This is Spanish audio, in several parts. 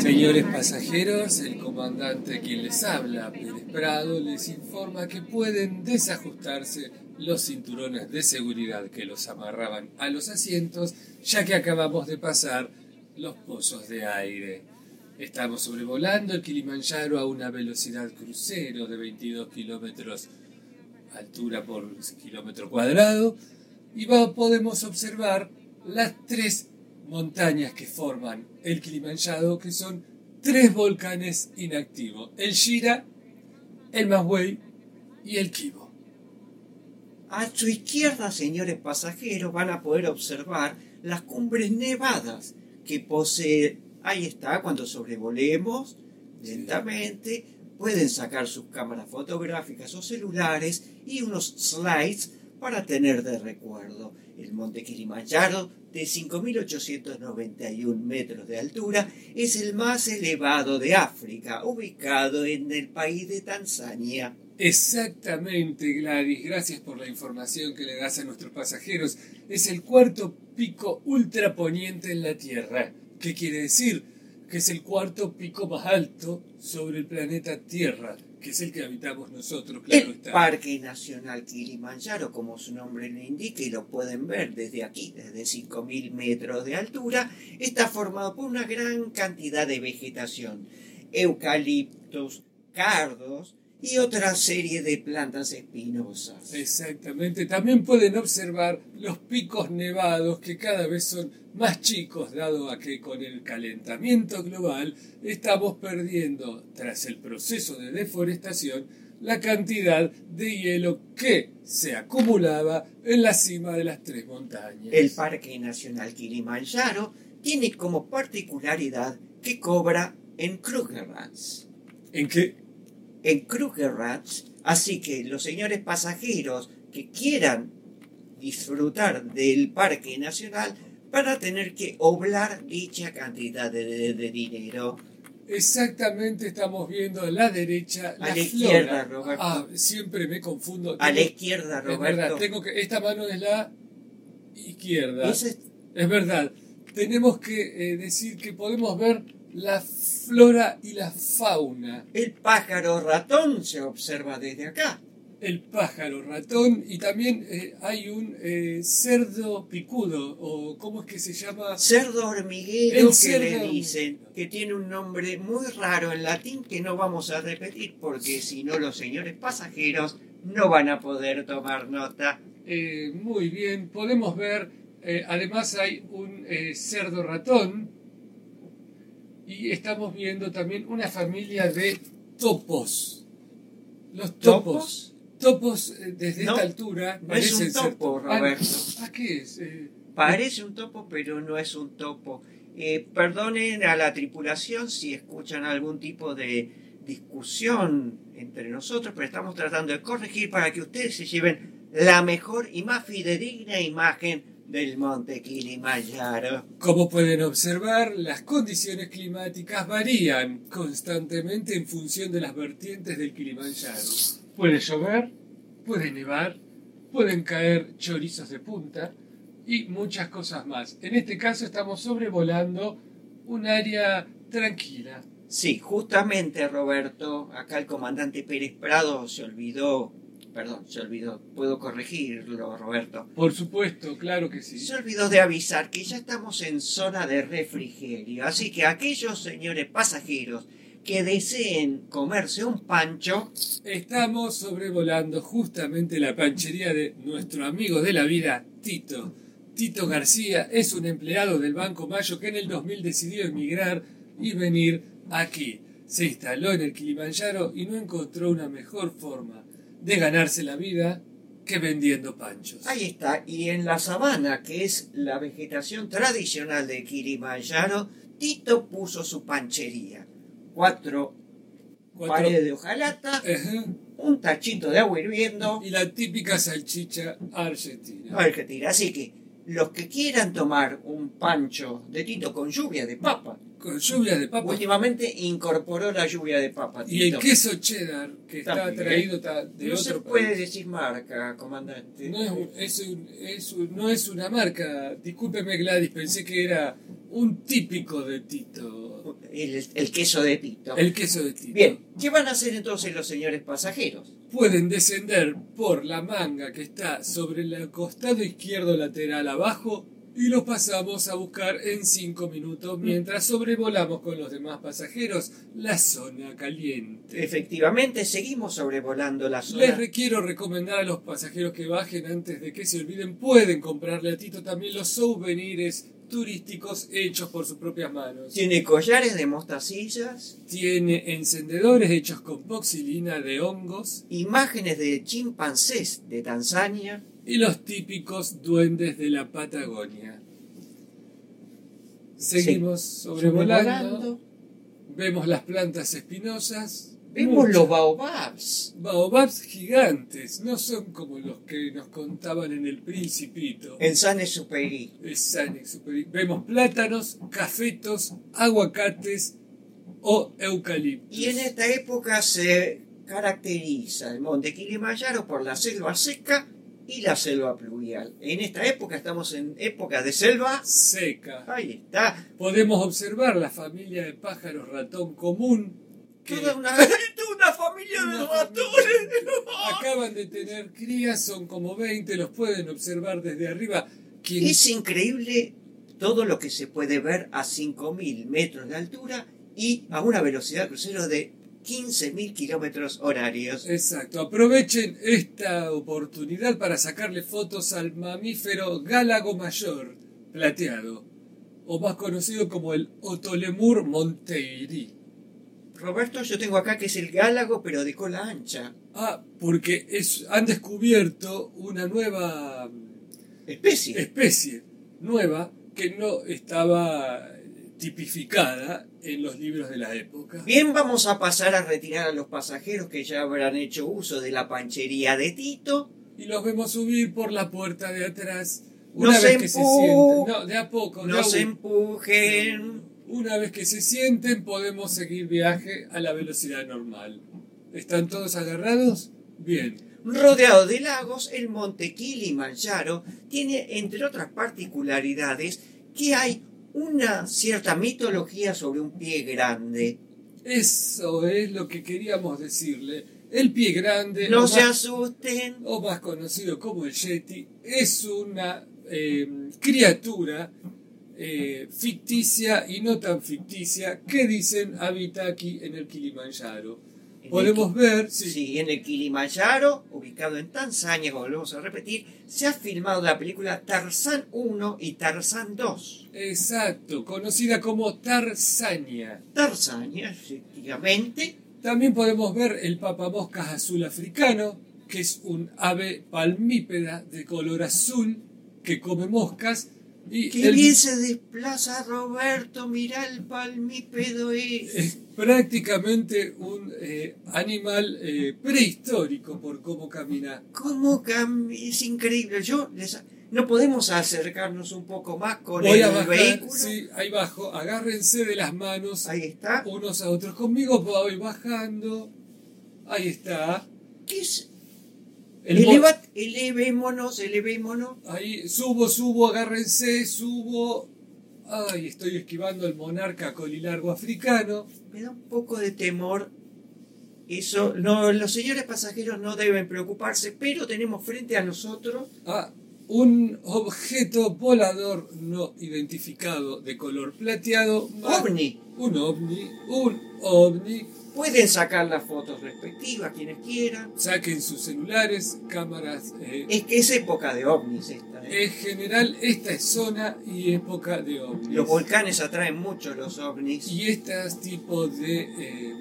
Señores pasajeros, el comandante quien les habla, Pérez Prado, les informa que pueden desajustarse los cinturones de seguridad que los amarraban a los asientos, ya que acabamos de pasar los pozos de aire. Estamos sobrevolando el Kilimanjaro a una velocidad crucero de 22 kilómetros altura por kilómetro cuadrado y podemos observar las tres montañas que forman el Kilimanjaro, que son tres volcanes inactivos, el Shira, el Maswey y el Kibo. A su izquierda, señores pasajeros, van a poder observar las cumbres nevadas que posee. Ahí está, cuando sobrevolemos lentamente, pueden sacar sus cámaras fotográficas o celulares y unos slides para tener de recuerdo. El monte Kilimanjaro, de 5.891 metros de altura, es el más elevado de África, ubicado en el país de Tanzania. Exactamente, Gladys. Gracias por la información que le das a nuestros pasajeros. Es el cuarto pico ultraponiente en la Tierra. ¿Qué quiere decir? Que es el cuarto pico más alto sobre el planeta Tierra que es el que habitamos nosotros, claro el Parque Nacional Kilimanjaro, como su nombre le indica, y lo pueden ver desde aquí, desde 5.000 metros de altura, está formado por una gran cantidad de vegetación, eucaliptos, cardos, y otra serie de plantas espinosas. Exactamente. También pueden observar los picos nevados que cada vez son más chicos dado a que con el calentamiento global estamos perdiendo, tras el proceso de deforestación, la cantidad de hielo que se acumulaba en la cima de las tres montañas. El Parque Nacional Kilimanjaro tiene como particularidad que cobra en Krugerrands. ¿En qué? En Krugerrands, así que los señores pasajeros que quieran disfrutar del parque nacional van a tener que oblar dicha cantidad de, dinero. Exactamente, estamos viendo a la derecha. La a la izquierda, Roberto. Ah, siempre me confundo. a la izquierda, Roberto. Es verdad, tengo que, esta mano es la izquierda. Es, verdad. Tenemos que eh, decir que podemos ver la flora y la fauna. El pájaro ratón se observa desde acá. El pájaro ratón y también eh, hay un eh, cerdo picudo o cómo es que se llama cerdo hormiguero que le dicen que tiene un nombre muy raro en latín que no vamos a repetir porque si no los señores pasajeros no van a poder tomar nota. Eh, muy bien, podemos ver además hay un cerdo ratón y estamos viendo también una familia de topos. Los topos. Topos, eh, desde esta altura. No es un topo, ah, Roberto. ¿A qué es? Eh, Parece un topo, pero no es un topo. Eh, perdonen a la tripulación si escuchan algún tipo de discusión entre nosotros, pero estamos tratando de corregir para que ustedes se lleven la mejor y más fidedigna imagen del monte Kilimanjaro. Como pueden observar, las condiciones climáticas varían constantemente en función de las vertientes del Kilimanjaro. Puede llover, puede nevar, pueden caer chorizos de punta y muchas cosas más. En este caso estamos sobrevolando un área tranquila. Sí, justamente Roberto, acá el comandante Pérez Prado se olvidó Perdón, se olvidó. Puedo corregirlo, Roberto. Por supuesto, claro que sí. Se olvidó de avisar que ya estamos en zona de refrigerio. Así que aquellos señores pasajeros que deseen comerse un pancho. Estamos sobrevolando justamente la panchería de nuestro amigo de la vida, Tito. Tito García es un empleado del Banco Mayo que en el 2000 decidió emigrar y venir aquí. Se instaló en el Kilimanjaro y no encontró una mejor forma de ganarse la vida que vendiendo panchos. Ahí está, y en la sabana, que es la vegetación tradicional de Kilimanjaro, Tito puso su panchería. Cuatro, paredes de hojalata, un tachito de agua hirviendo. Y la típica salchicha argentina. Argentina, así que los que quieran tomar un pancho de Tito con lluvia de papa, con lluvia de papas. Últimamente incorporó la lluvia de papa. Y el queso cheddar, que está traído ta- de no otro se puede país. decir marca, comandante. No es, un- es un- es un- no es una marca. Discúlpeme, Gladys, pensé que era un típico de Tito. El, el queso de Tito. El queso de Tito. Bien, ¿qué van a hacer entonces los señores pasajeros? Pueden descender por la manga que está sobre el costado izquierdo lateral abajo y los pasamos a buscar en 5 minutos mientras sobrevolamos con los demás pasajeros la zona caliente. Efectivamente, seguimos sobrevolando la Les zona. requiero recomendar a los pasajeros que bajen antes de que se olviden, pueden comprarle a Tito también los souvenirs turísticos hechos por sus propias manos. Tiene collares de mostacillas, Tiene encendedores hechos con poxilina de hongos imágenes de chimpancés de Tanzania. Y los típicos duendes de la Patagonia. Seguimos sobrevolando, vemos las plantas espinosas, Vemos muchas- los baobabs. baobabs gigantes, no son como los que nos contaban en el Principito. En Saint-Exupéry. Es Saint-Exupéry. Vemos plátanos, cafetos, aguacates o eucaliptos. Y en esta época se caracteriza el monte Kilimanjaro por la selva seca y la selva pluvial. En esta época estamos en época de selva. seca. Ahí está. Podemos observar la familia de pájaros ratón común que Toda una, familia de ratones. acaban de tener crías, son como 20, los pueden observar desde arriba. Es increíble todo lo que se puede ver a 5.000 metros de altura y a una velocidad crucero de 15.000 kilómetros horarios. Exacto, aprovechen esta oportunidad para sacarle fotos al mamífero gálago mayor, plateado, o más conocido como el Otolemur monteiri. Roberto, yo tengo acá que es el gálago, pero de cola ancha. Ah, porque es, han descubierto una nueva Especie. especie, nueva, que no estaba tipificada en los libros de la época. Bien, vamos a pasar a retirar a los pasajeros que ya habrán hecho uso de la panchería de Tito. Y los vemos subir por la puerta de atrás. Una vez que se sienten. No, de a poco. de No a se uno. empujen. Una vez que se sienten, podemos seguir viaje a la velocidad normal. ¿Están todos agarrados? Bien. Rodeado de lagos, el monte Kilimanjaro tiene, entre otras particularidades, que hay una cierta mitología sobre un pie grande. Eso es lo que queríamos decirle. El pie grande, No se más, asusten. o más conocido como el Yeti, es una eh, criatura eh, ficticia y no tan ficticia que dicen habita aquí en el Kilimanjaro. Podemos ver, Sí. sí, en el Kilimanjaro, ubicado en Tanzania, como volvemos a repetir, se ha filmado la película Tarzán 1 y Tarzán 2. exacto, conocida como Tarzania. Tarzania, efectivamente, También podemos ver el papamoscas azul africano, que es un ave palmípeda de color azul que come moscas. Y que el- bien se desplaza Roberto, mirá el palmípedo ese. es prácticamente un eh, animal eh, prehistórico por cómo camina. ¿Cómo cambia? Es increíble. Yo les... No podemos acercarnos un poco más con Voy el bajar, vehículo. sí, ahí bajo, agárrense de las manos Ahí está. unos a otros. Conmigo voy bajando. Ahí está. ¿Qué es? El Eleva, elevémonos, elevémonos. Ahí subo, subo, agárrense, subo. Ay, estoy esquivando el monarca colilargo africano. Me da un poco de temor. Eso, no, los señores pasajeros no deben preocuparse, pero tenemos frente a nosotros a un objeto volador no identificado de color plateado. ovni. Un ovni, un ovni. Pueden sacar las fotos respectivas quienes quieran. Saquen sus celulares, cámaras. eh, Es que es época de ovnis esta. ¿eh? en general, esta es zona y época de ovnis. Los volcanes atraen mucho los ovnis. Y este tipo de eh,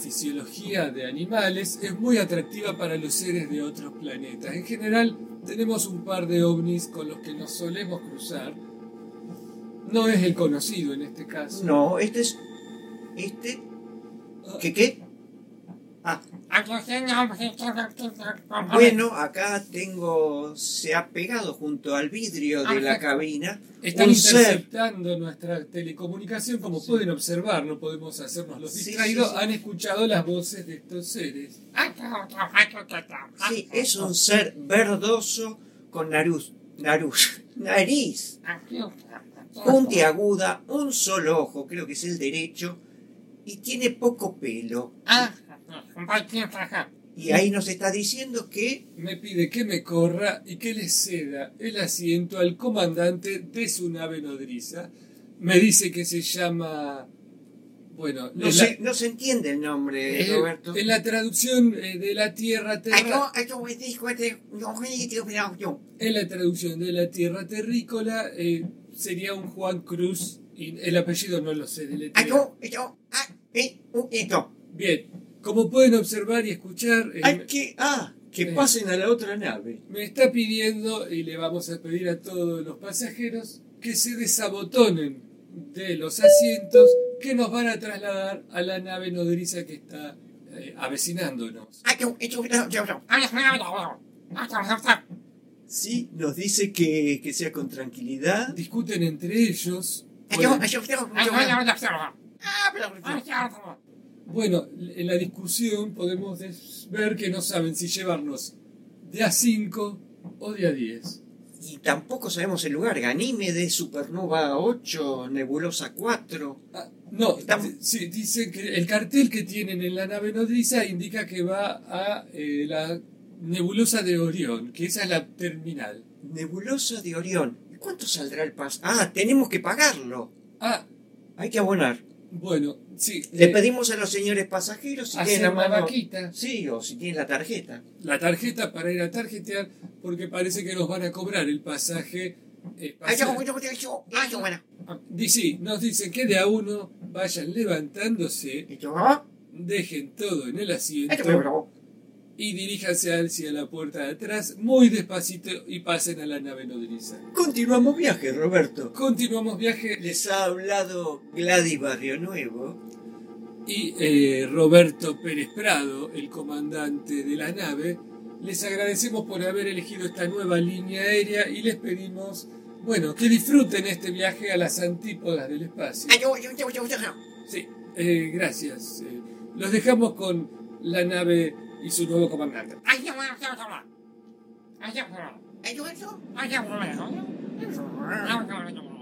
fisiología de animales es muy atractiva para los seres de otros planetas. En general, tenemos un par de ovnis con los que nos solemos cruzar. No es el conocido en este caso. No, este es. Este. ¿Qué qué? Ah, bueno, acá tengo, se ha pegado junto al vidrio de la cabina Están un ser. interceptando nuestra telecomunicación, como Sí. pueden observar, no podemos hacernos los distraídos, sí, sí. han escuchado las voces de estos seres. Sí, es un ser verdoso con naruz, naruz, nariz puntiaguda, un solo ojo, creo que es el derecho, y tiene poco pelo. Y ahí nos está diciendo que Me pide que me corra y que le ceda el asiento al comandante de su nave nodriza. Me dice que se llama... Bueno, no, se, la- no se entiende el nombre, eh, Roberto. en la traducción eh, de la Tierra Terra... En la traducción de la Tierra Terrícola eh, sería un Juan Cruz y el apellido no lo sé deletrear. Bien, como pueden observar y escuchar, eh, Hay que, ah, que pasen a la otra nave. me está pidiendo y le vamos a pedir a todos los pasajeros que se desabotonen de los asientos que nos van a trasladar a la nave nodriza que está eh, avecinándonos. Sí, nos dice que, que sea con tranquilidad. Discuten entre ellos. Bueno, Bueno, en la discusión podemos ver que no saben si llevarnos de a 5 o de a 10. Y tampoco sabemos el lugar. Ganímedes, Supernova 8, Nebulosa 4. Ah, no, Estamos- sí, dicen que el cartel que tienen en la nave nodriza indica que va a eh, la nebulosa de Orión, que esa es la terminal. Nebulosa de Orión. ¿Y ¿Cuánto saldrá el paso? Ah, tenemos que pagarlo. Ah, Hay que abonar. Bueno, sí. Le eh, pedimos a los señores pasajeros si tienen la mano. vaquita, Sí, o si tienen la tarjeta. la tarjeta para ir a tarjetear, porque parece que nos van a cobrar el pasaje. eh, sí, nos dicen que de a uno vayan levantándose, dejen todo en el asiento y diríjanse hacia la puerta de atrás muy despacito y pasen a la nave nodriza. Continuamos viaje, Roberto. Continuamos viaje Les ha hablado Gladys Barrio Nuevo. y eh, Roberto Pérez Prado, el comandante de la nave, les agradecemos por haber elegido esta nueva línea aérea y les pedimos, bueno, que disfruten este viaje a las antípodas del espacio. Sí, eh, gracias. Eh, los dejamos con la nave 一緒の方がまなんだ。あ、いや、わかったわ。あ、いや、ほら。え、どうぞ。あ、いや、ほら。あ、いや、ほら。